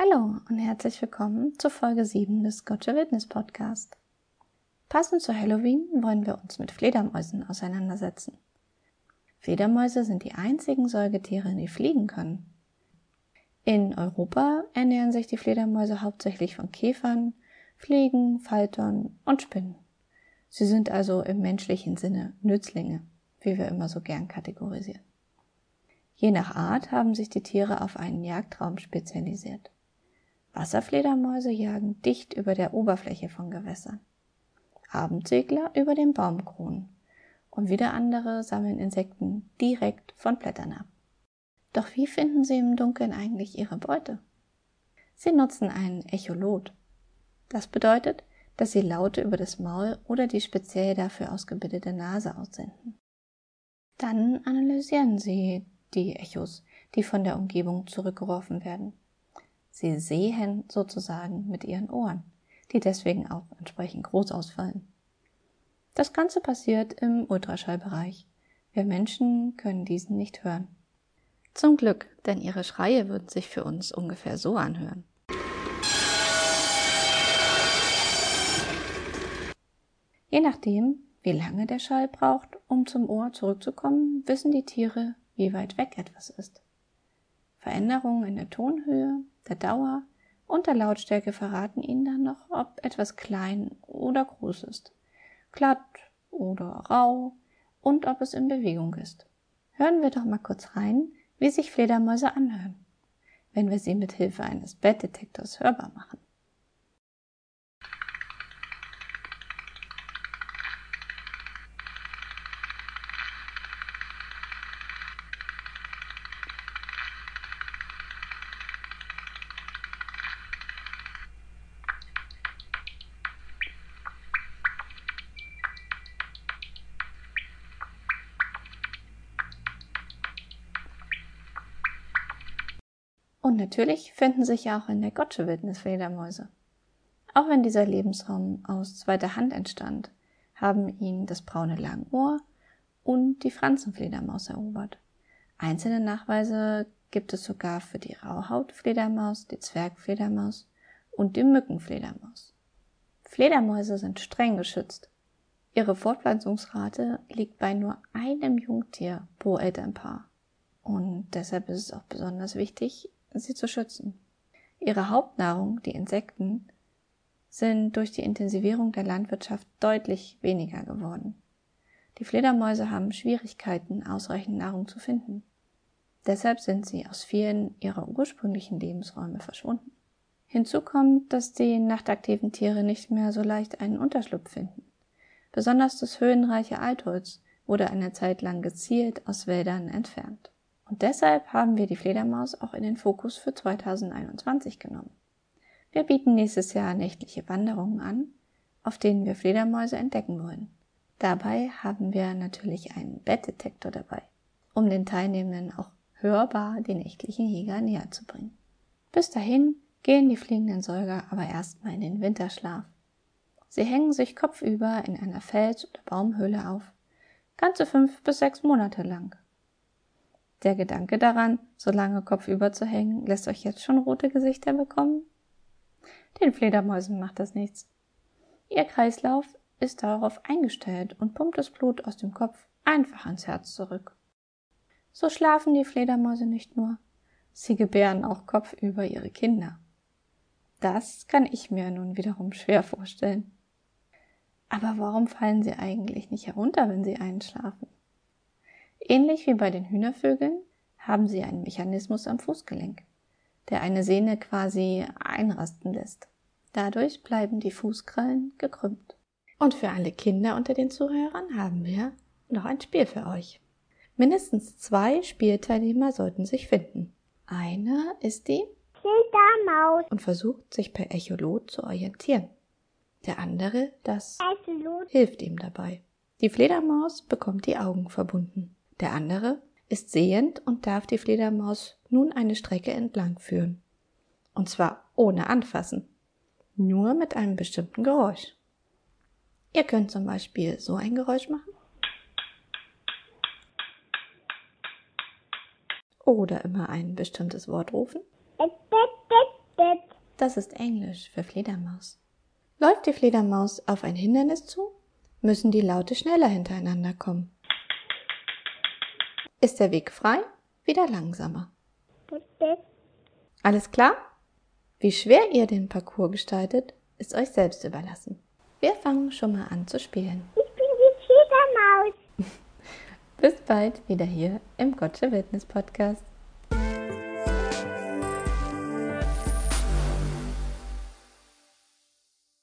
Hallo und herzlich willkommen zur Folge 7 des Gotcha Witness Podcast. Passend zu Halloween wollen wir uns mit Fledermäusen auseinandersetzen. Fledermäuse sind die einzigen Säugetiere, die fliegen können. In Europa ernähren sich die Fledermäuse hauptsächlich von Käfern, Fliegen, Faltern und Spinnen. Sie sind also im menschlichen Sinne Nützlinge, wie wir immer so gern kategorisieren. Je nach Art haben sich die Tiere auf einen Jagdraum spezialisiert. Wasserfledermäuse jagen dicht über der Oberfläche von Gewässern. Abendsegler über den Baumkronen. Und wieder andere sammeln Insekten direkt von Blättern ab. Doch wie finden sie im Dunkeln eigentlich ihre Beute? Sie nutzen einen Echolot. Das bedeutet, dass sie Laute über das Maul oder die speziell dafür ausgebildete Nase aussenden. Dann analysieren sie die Echos, die von der Umgebung zurückgeworfen werden. Sie sehen sozusagen mit ihren Ohren, die deswegen auch entsprechend groß ausfallen. Das Ganze passiert im Ultraschallbereich. Wir Menschen können diesen nicht hören. Zum Glück, denn ihre Schreie würden sich für uns ungefähr so anhören. Je nachdem, wie lange der Schall braucht, um zum Ohr zurückzukommen, wissen die Tiere, wie weit weg etwas ist. Veränderungen in der Tonhöhe, der Dauer und der Lautstärke verraten Ihnen dann noch, ob etwas klein oder groß ist, glatt oder rau und ob es in Bewegung ist. Hören wir doch mal kurz rein, wie sich Fledermäuse anhören, wenn wir sie mit Hilfe eines Bettdetektors hörbar machen. Und natürlich finden sich ja auch in der Gottsche Wildnis Fledermäuse. Auch wenn dieser Lebensraum aus zweiter Hand entstand, haben ihn das braune Langohr und die Franzenfledermaus erobert. Einzelne Nachweise gibt es sogar für die Rauhautfledermaus, die Zwergfledermaus und die Mückenfledermaus. Fledermäuse sind streng geschützt. Ihre Fortpflanzungsrate liegt bei nur einem Jungtier pro Elternpaar. Und deshalb ist es auch besonders wichtig, sie zu schützen. Ihre Hauptnahrung, die Insekten, sind durch die Intensivierung der Landwirtschaft deutlich weniger geworden. Die Fledermäuse haben Schwierigkeiten, ausreichend Nahrung zu finden. Deshalb sind sie aus vielen ihrer ursprünglichen Lebensräume verschwunden. Hinzu kommt, dass die nachtaktiven Tiere nicht mehr so leicht einen Unterschlupf finden. Besonders das höhenreiche Altholz wurde eine Zeit lang gezielt aus Wäldern entfernt. Und deshalb haben wir die Fledermaus auch in den Fokus für 2021 genommen. Wir bieten nächstes Jahr nächtliche Wanderungen an, auf denen wir Fledermäuse entdecken wollen. Dabei haben wir natürlich einen Bettdetektor dabei, um den Teilnehmenden auch hörbar die nächtlichen Jäger näher zu bringen. Bis dahin gehen die fliegenden Säuger aber erstmal in den Winterschlaf. Sie hängen sich kopfüber in einer Fels- oder Baumhöhle auf, ganze fünf bis sechs Monate lang. Der Gedanke daran, so lange kopfüber zu hängen, lässt euch jetzt schon rote Gesichter bekommen? Den Fledermäusen macht das nichts. Ihr Kreislauf ist darauf eingestellt und pumpt das Blut aus dem Kopf einfach ans Herz zurück. So schlafen die Fledermäuse nicht nur, sie gebären auch kopfüber ihre Kinder. Das kann ich mir nun wiederum schwer vorstellen. Aber warum fallen sie eigentlich nicht herunter, wenn sie einschlafen? Ähnlich wie bei den Hühnervögeln haben sie einen Mechanismus am Fußgelenk, der eine Sehne quasi einrasten lässt. Dadurch bleiben die Fußkrallen gekrümmt. Und für alle Kinder unter den Zuhörern haben wir noch ein Spiel für euch. Mindestens zwei Spielteilnehmer sollten sich finden. Einer ist die Fledermaus und versucht sich per Echolot zu orientieren. Der andere, das Echolot hilft ihm dabei. Die Fledermaus bekommt die Augen verbunden. Der andere ist sehend und darf die Fledermaus nun eine Strecke entlang führen. Und zwar ohne anfassen, nur mit einem bestimmten Geräusch. Ihr könnt zum Beispiel so ein Geräusch machen. Oder immer ein bestimmtes Wort rufen. Das ist Englisch für Fledermaus. Läuft die Fledermaus auf ein Hindernis zu, müssen die Laute schneller hintereinander kommen. Ist der Weg frei, wieder langsamer. Alles klar? Wie schwer ihr den Parcours gestaltet, ist euch selbst überlassen. Wir fangen schon mal an zu spielen. Ich bin die Fledermaus. Bis bald wieder hier im Gotcha Wildnis Podcast.